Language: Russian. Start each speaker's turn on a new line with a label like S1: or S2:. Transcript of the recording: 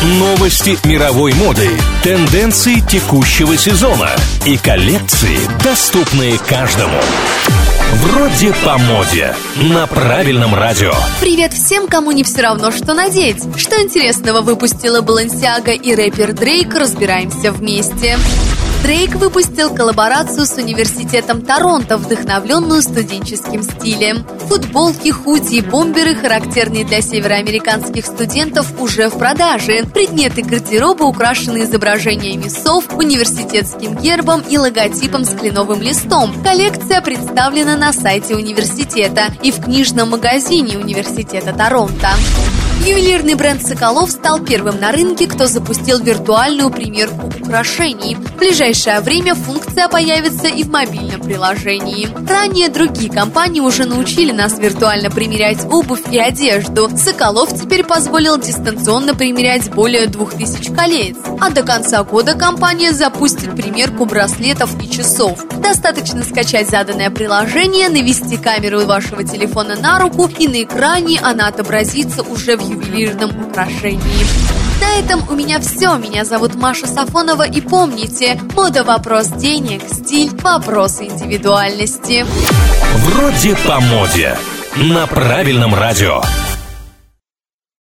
S1: Новости мировой моды, тенденции текущего сезона и коллекции, доступные каждому. Вроде по моде. На правильном радио.
S2: Привет всем, кому не все равно, что надеть. Что интересного выпустила Балансиага и рэпер Дрейк, разбираемся вместе. Дрейк выпустил коллаборацию с университетом Торонто, вдохновленную студенческим стилем. Футболки, худи и бомберы, характерные для североамериканских студентов, уже в продаже. Предметы гардероба украшены изображениями сов, университетским гербом и логотипом с кленовым листом. Коллекция представлена на сайте университета и в книжном магазине университета Торонто. Ювелирный бренд «Соколов» стал первым на рынке, кто запустил виртуальную примерку украшений. В ближайшее время функция появится и в мобильном приложении. Ранее другие компании уже научили нас виртуально примерять обувь и одежду. «Соколов» теперь позволил дистанционно примерять более 2000 колец. А до конца года компания запустит примерку браслетов и часов. Достаточно скачать заданное приложение, навести камеру вашего телефона на руку, и на экране она отобразится уже в ювелирном украшении. На этом у меня все. Меня зовут Маша Сафонова и помните, мода вопрос денег, стиль вопрос индивидуальности.
S1: Вроде по моде. На правильном радио.